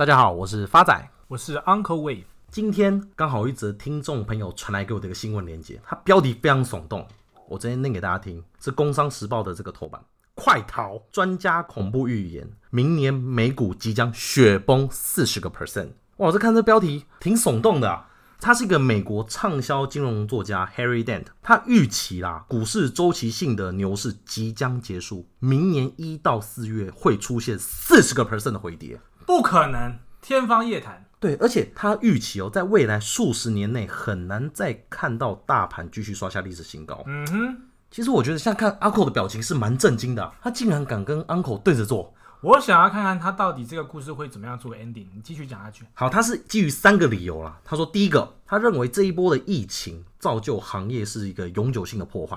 大家好，我是发仔，我是 Uncle Wave。今天刚好有一则听众朋友传来给我的一个新闻链接，它标题非常耸动，我直接念给大家听，是《工商时报》的这个头版：快逃！专家恐怖预言，明年美股即将雪崩四十个 percent。哇，这看这标题挺耸动的啊。他是一个美国畅销金融作家 Harry Dent，他预期啦，股市周期性的牛市即将结束，明年一到四月会出现四十个 percent 的回跌。不可能，天方夜谭。对，而且他预期哦，在未来数十年内很难再看到大盘继续刷下历史新高。嗯哼，其实我觉得像看 Uncle 的表情是蛮震惊的啊，他竟然敢跟 Uncle 对着做。我想要看看他到底这个故事会怎么样做 ending。你继续讲下去。好，他是基于三个理由啦。他说，第一个，他认为这一波的疫情造就行业是一个永久性的破坏。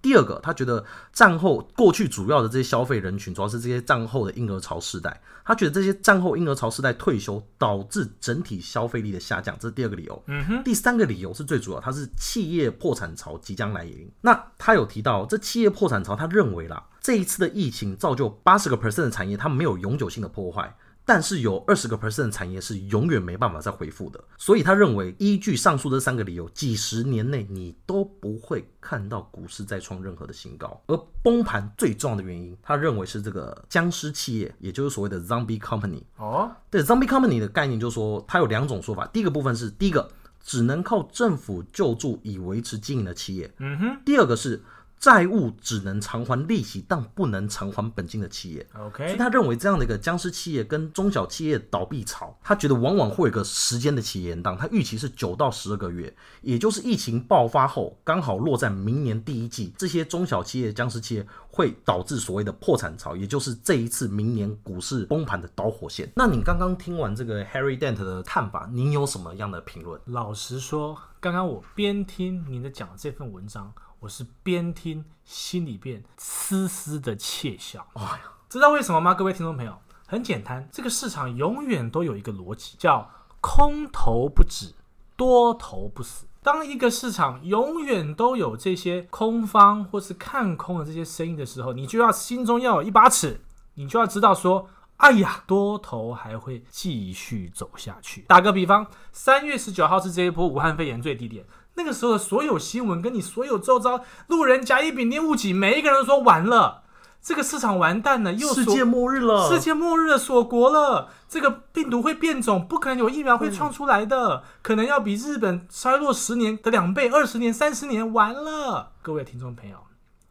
第二个，他觉得战后过去主要的这些消费人群，主要是这些战后的婴儿潮世代。他觉得这些战后婴儿潮世代退休，导致整体消费力的下降，这是第二个理由。嗯哼。第三个理由是最主要，他是企业破产潮即将来临。那他有提到这企业破产潮，他认为啦，这一次的疫情造就八十个 percent 的产业，它没有永久性的破坏。但是有二十个 percent 的产业是永远没办法再恢复的，所以他认为依据上述这三个理由，几十年内你都不会看到股市再创任何的新高。而崩盘最重要的原因，他认为是这个僵尸企业，也就是所谓的 zombie company。哦，对，zombie company 的概念就是说，它有两种说法。第一个部分是第一个只能靠政府救助以维持经营的企业。嗯哼。第二个是。债务只能偿还利息，但不能偿还本金的企业，OK，所以他认为这样的一个僵尸企业跟中小企业倒闭潮，他觉得往往会有个时间的起延档，他预期是九到十二个月，也就是疫情爆发后刚好落在明年第一季，这些中小企业、僵尸企业会导致所谓的破产潮，也就是这一次明年股市崩盘的导火线。那你刚刚听完这个 Harry Dent 的看法，您有什么样的评论？老实说，刚刚我边听您的讲这份文章。我是边听心里边丝丝的窃笑。哎呀，知道为什么吗？各位听众朋友，很简单，这个市场永远都有一个逻辑，叫空头不止，多头不死。当一个市场永远都有这些空方或是看空的这些声音的时候，你就要心中要有一把尺，你就要知道说，哎呀，多头还会继续走下去。打个比方，三月十九号是这一波武汉肺炎最低点。那个时候的所有新闻，跟你所有周遭路人甲乙丙丁戊己，每一个人都说完了，这个市场完蛋了，又世界末日了，世界末日了，锁国了，这个病毒会变种，不可能有疫苗会创出来的，可能要比日本衰落十年的两倍，二十年、三十年，完了。各位听众朋友，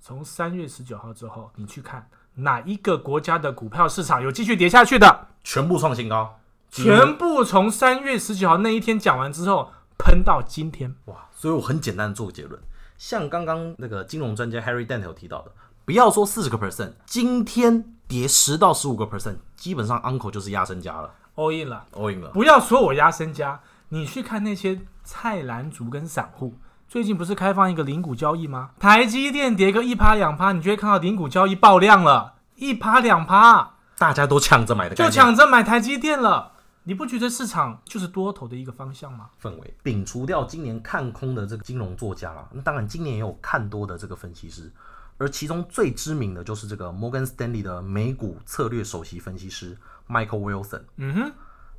从三月十九号之后，你去看哪一个国家的股票市场有继续跌下去的？全部创新高，全部从三月十九号那一天讲完之后。喷到今天哇！所以我很简单的做个结论，像刚刚那个金融专家 Harry Dent 有提到的，不要说四十个 percent，今天跌十到十五个 percent，基本上 Uncle 就是压身家了，all in 了，all in 了。不要说我压身家，你去看那些菜篮族跟散户，最近不是开放一个零股交易吗？台积电跌个一趴两趴，你就会看到零股交易爆量了，一趴两趴，大家都抢着买的，就抢着买台积电了。你不觉得市场就是多头的一个方向吗？氛围，摒除掉今年看空的这个金融作家啦，那当然今年也有看多的这个分析师，而其中最知名的就是这个摩根斯丹利的美股策略首席分析师 Michael Wilson。嗯哼，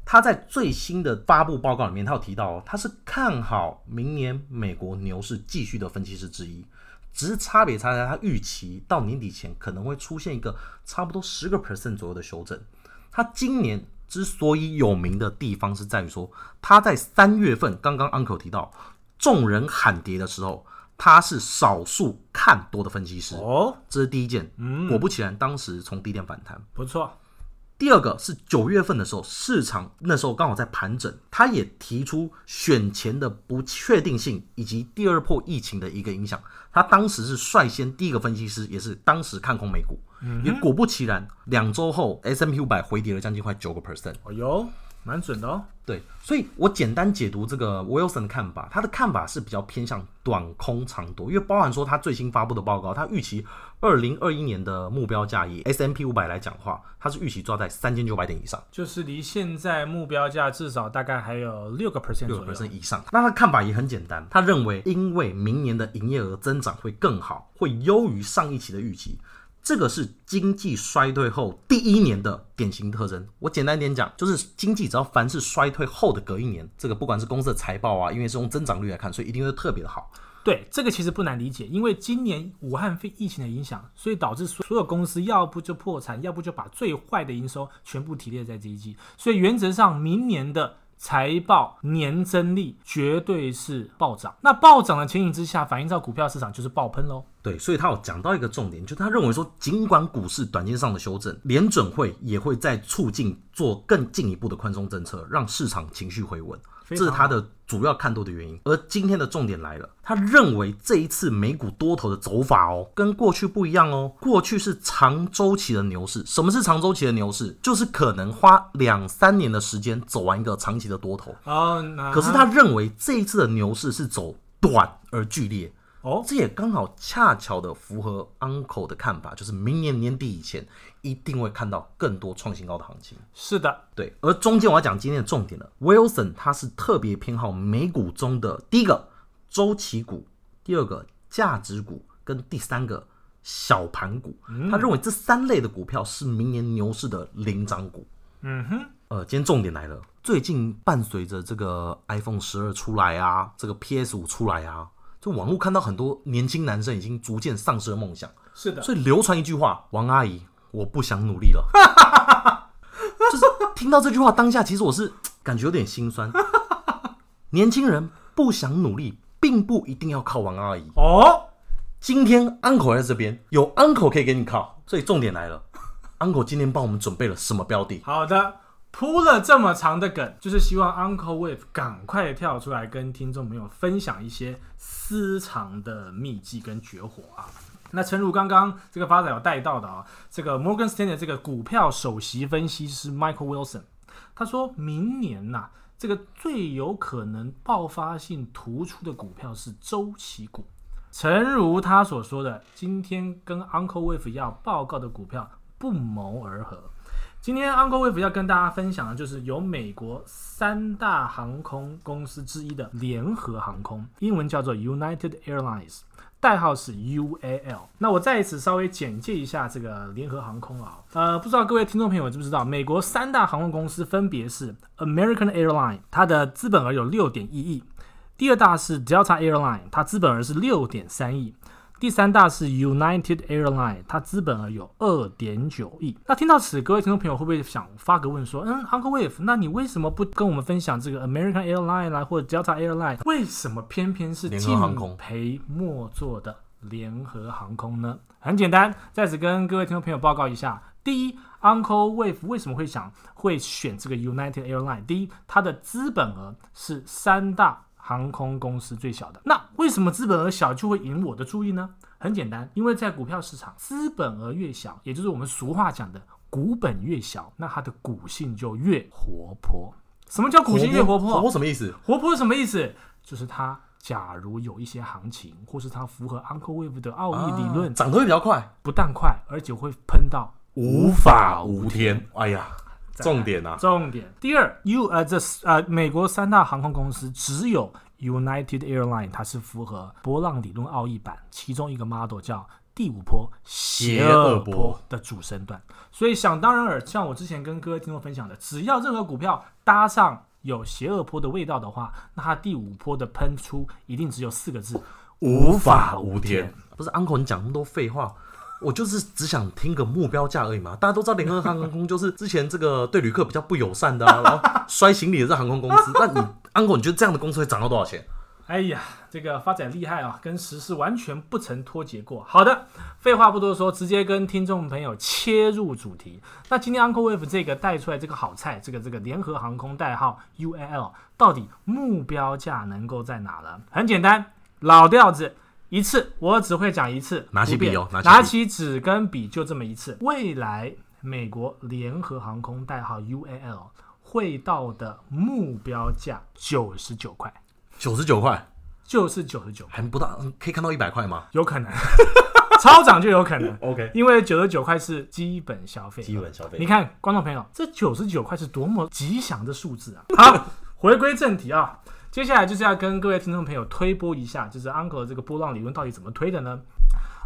他在最新的发布报告里面，他有提到，他是看好明年美国牛市继续的分析师之一，只是差别差在他预期到年底前可能会出现一个差不多十个 percent 左右的修正。他今年。之所以有名的地方是在于说，他在三月份刚刚 Uncle 提到，众人喊跌的时候，他是少数看多的分析师哦，这是第一件。嗯，果不其然，当时从低点反弹，不错。第二个是九月份的时候，市场那时候刚好在盘整，他也提出选前的不确定性以及第二波疫情的一个影响。他当时是率先第一个分析师，也是当时看空美股。嗯，也果不其然，两周后 S M P 五百回跌了将近快九个 percent。蛮准的哦，对，所以我简单解读这个 Wilson 的看法，他的看法是比较偏向短空长多，因为包含说他最新发布的报告，他预期二零二一年的目标价以 S M P 五百来讲话，他是预期抓在三千九百点以上，就是离现在目标价至少大概还有六个 percent 六个 percent 以上。那他的看法也很简单，他认为因为明年的营业额增长会更好，会优于上一期的预期。这个是经济衰退后第一年的典型特征。我简单点讲，就是经济只要凡是衰退后的隔一年，这个不管是公司的财报啊，因为是用增长率来看，所以一定会特别的好。对，这个其实不难理解，因为今年武汉非疫情的影响，所以导致所有公司要不就破产，要不就把最坏的营收全部提列在这一季。所以原则上，明年的财报年增利绝对是暴涨。那暴涨的情形之下，反映到股票市场就是爆喷喽。对，所以他有讲到一个重点，就他认为说，尽管股市短线上的修正，联准会也会在促进做更进一步的宽松政策，让市场情绪回稳。这是他的主要看多的原因，而今天的重点来了，他认为这一次美股多头的走法哦，跟过去不一样哦。过去是长周期的牛市，什么是长周期的牛市？就是可能花两三年的时间走完一个长期的多头。哦，可是他认为这一次的牛市是走短而剧烈。哦，这也刚好恰巧的符合 Uncle 的看法，就是明年年底以前一定会看到更多创新高的行情。是的，对。而中间我要讲今天的重点了，Wilson 他是特别偏好美股中的第一个周期股，第二个价值股，跟第三个小盘股。他认为这三类的股票是明年牛市的领涨股。嗯哼。呃，今天重点来了，最近伴随着这个 iPhone 十二出来啊，这个 PS 五出来啊。就网络看到很多年轻男生已经逐渐丧失了梦想，是的，所以流传一句话：“王阿姨，我不想努力了。”就是听到这句话，当下其实我是 感觉有点心酸。年轻人不想努力，并不一定要靠王阿姨哦。今天 Uncle 在这边，有 Uncle 可以给你靠，所以重点来了，Uncle 今天帮我们准备了什么标的？好的。铺了这么长的梗，就是希望 Uncle Wave 赶快跳出来跟听众朋友分享一些私藏的秘技跟绝活啊。那诚如刚刚这个发展有带到的啊，这个 Morgan Stanley 这个股票首席分析师 Michael Wilson，他说明年呐、这个最有可能爆发性突出的股票是周期股。诚如他所说的，今天跟 Uncle Wave 要报告的股票不谋而合。今天 Uncle Wave 要跟大家分享的就是由美国三大航空公司之一的联合航空，英文叫做 United Airlines，代号是 UAL。那我再一次稍微简介一下这个联合航空啊，呃，不知道各位听众朋友知不知道，美国三大航空公司分别是 American Airline，它的资本额有六点一亿；第二大是 Delta Airline，它资本额是六点三亿。第三大是 United Airline，它资本额有二点九亿。那听到此，各位听众朋友会不会想发个问说，嗯，Uncle Wave，那你为什么不跟我们分享这个 American Airlines，或者 Delta Airline，为什么偏偏是敬陪末座的联合航空呢？很简单，在此跟各位听众朋友报告一下：第一，Uncle Wave 为什么会想会选这个 United Airline？第一，它的资本额是三大。航空公司最小的，那为什么资本额小就会引我的注意呢？很简单，因为在股票市场，资本额越小，也就是我们俗话讲的股本越小，那它的股性就越活泼。什么叫股性越活泼？活泼什么意思？活泼什么意思？就是它假如有一些行情，或是它符合 Uncle Wave 的奥义理论，涨、啊、得会比较快，不但快，而且会喷到无法无天。哎呀！重点啊，重点。第二，U 呃，这呃，美国三大航空公司只有 United Airlines 它是符合波浪理论奥义版其中一个 model 叫第五波邪恶波的主升段。所以想当然尔，像我之前跟各位听众分享的，只要任何股票搭上有邪恶波的味道的话，那它第五波的喷出一定只有四个字：无法无天。不是 Uncle，你讲那么多废话。我就是只想听个目标价而已嘛，大家都知道联合航空就是之前这个对旅客比较不友善的啊，然后摔行李的这航空公司。那你 Uncle，你觉得这样的公司会涨到多少钱？哎呀，这个发展厉害啊，跟时事完全不曾脱节过。好的，废话不多说，直接跟听众朋友切入主题。那今天 Uncle Wave 这个带出来这个好菜，这个这个联合航空代号 UAL，到底目标价能够在哪呢？很简单，老调子。一次，我只会讲一次。拿起笔哦，拿起纸跟笔，就这么一次。未来美国联合航空代号 UAL 会到的目标价九十九块，九十九块就是九十九，还不到，可以看到一百块吗？有可能，超涨就有可能。OK，因为九十九块是基本消费，基本消费。你看，观众朋友，这九十九块是多么吉祥的数字啊！好，回归正题啊。接下来就是要跟各位听众朋友推波一下，就是 Uncle 这个波浪理论到底怎么推的呢？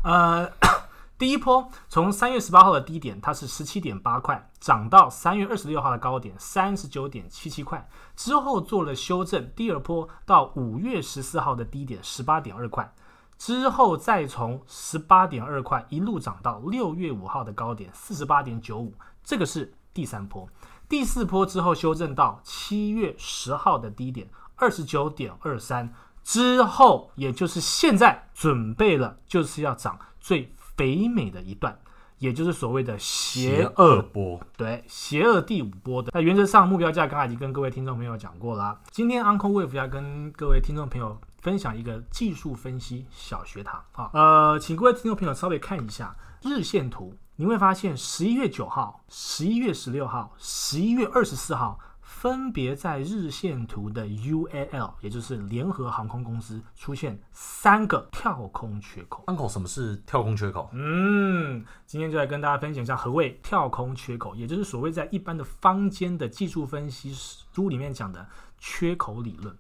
呃，第一波从三月十八号的低点，它是十七点八块，涨到三月二十六号的高点三十九点七七块，之后做了修正。第二波到五月十四号的低点十八点二块，之后再从十八点二块一路涨到六月五号的高点四十八点九五，这个是第三波。第四波之后修正到七月十号的低点二十九点二三，之后也就是现在准备了，就是要涨最。肥美的一段，也就是所谓的邪恶波，对，邪恶第五波的。那原则上目标价刚才已经跟各位听众朋友讲过了。今天 Uncle Wave 要跟各位听众朋友分享一个技术分析小学堂啊，呃，请各位听众朋友稍微看一下日线图，你会发现十一月九号、十一月十六号、十一月二十四号。分别在日线图的 UAL，也就是联合航空公司出现三个跳空缺口。Uncle，什么是跳空缺口？嗯，今天就来跟大家分享一下何谓跳空缺口，也就是所谓在一般的坊间的技术分析书里面讲的缺口理论。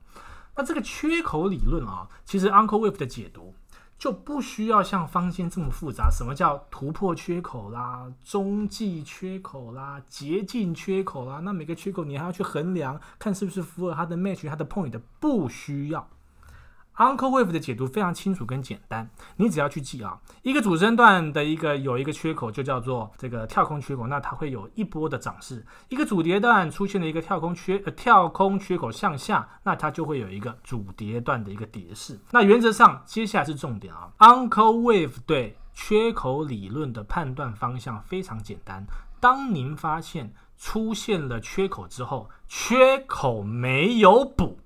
那这个缺口理论啊，其实 Uncle Wave 的解读。就不需要像方先这么复杂。什么叫突破缺口啦、中继缺口啦、捷径缺口啦？那每个缺口你还要去衡量，看是不是符合它的 match、它的 point，不需要。Uncle Wave 的解读非常清楚跟简单，你只要去记啊，一个主升段的一个有一个缺口就叫做这个跳空缺口，那它会有一波的涨势；一个主跌段出现了一个跳空缺呃跳空缺口向下，那它就会有一个主跌段的一个跌势。那原则上，接下来是重点啊，Uncle Wave 对缺口理论的判断方向非常简单。当您发现出现了缺口之后，缺口没有补。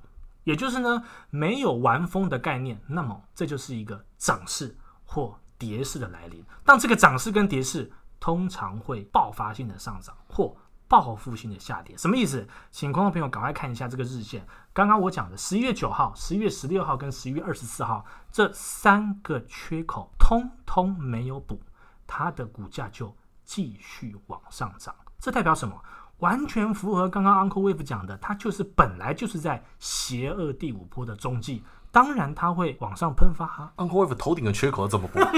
也就是呢，没有完封的概念，那么这就是一个涨势或跌势的来临。但这个涨势跟跌势通常会爆发性的上涨或报复性的下跌，什么意思？请观众朋友赶快看一下这个日线。刚刚我讲的十一月九号、十一月十六号跟十一月二十四号这三个缺口通通没有补，它的股价就继续往上涨。这代表什么？完全符合刚刚 Uncle Wave 讲的，它就是本来就是在邪恶第五波的中继，当然它会往上喷发哈。Uncle Wave 头顶的缺口怎么补？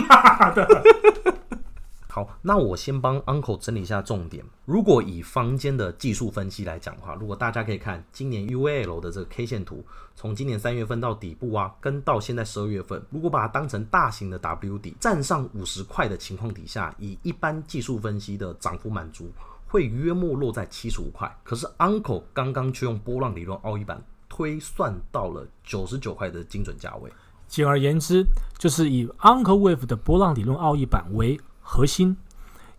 好，那我先帮 Uncle 整理一下重点。如果以房间的技术分析来讲的话，如果大家可以看今年 UAL 的这个 K 线图，从今年三月份到底部啊，跟到现在十二月份，如果把它当成大型的 W 底站上五十块的情况底下，以一般技术分析的涨幅满足。会约莫落在七十五块，可是 Uncle 刚刚却用波浪理论奥义版推算到了九十九块的精准价位。简而言之，就是以 Uncle Wave 的波浪理论奥义版为核心，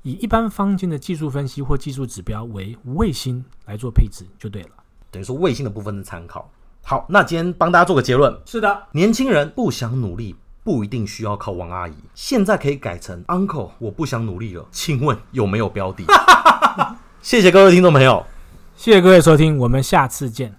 以一般坊间的技术分析或技术指标为卫星来做配置就对了。等于说卫星的部分的参考。好，那今天帮大家做个结论。是的，年轻人不想努力，不一定需要靠王阿姨。现在可以改成 Uncle，我不想努力了。请问有没有标的？谢谢各位听众朋友，谢谢各位收听，我们下次见。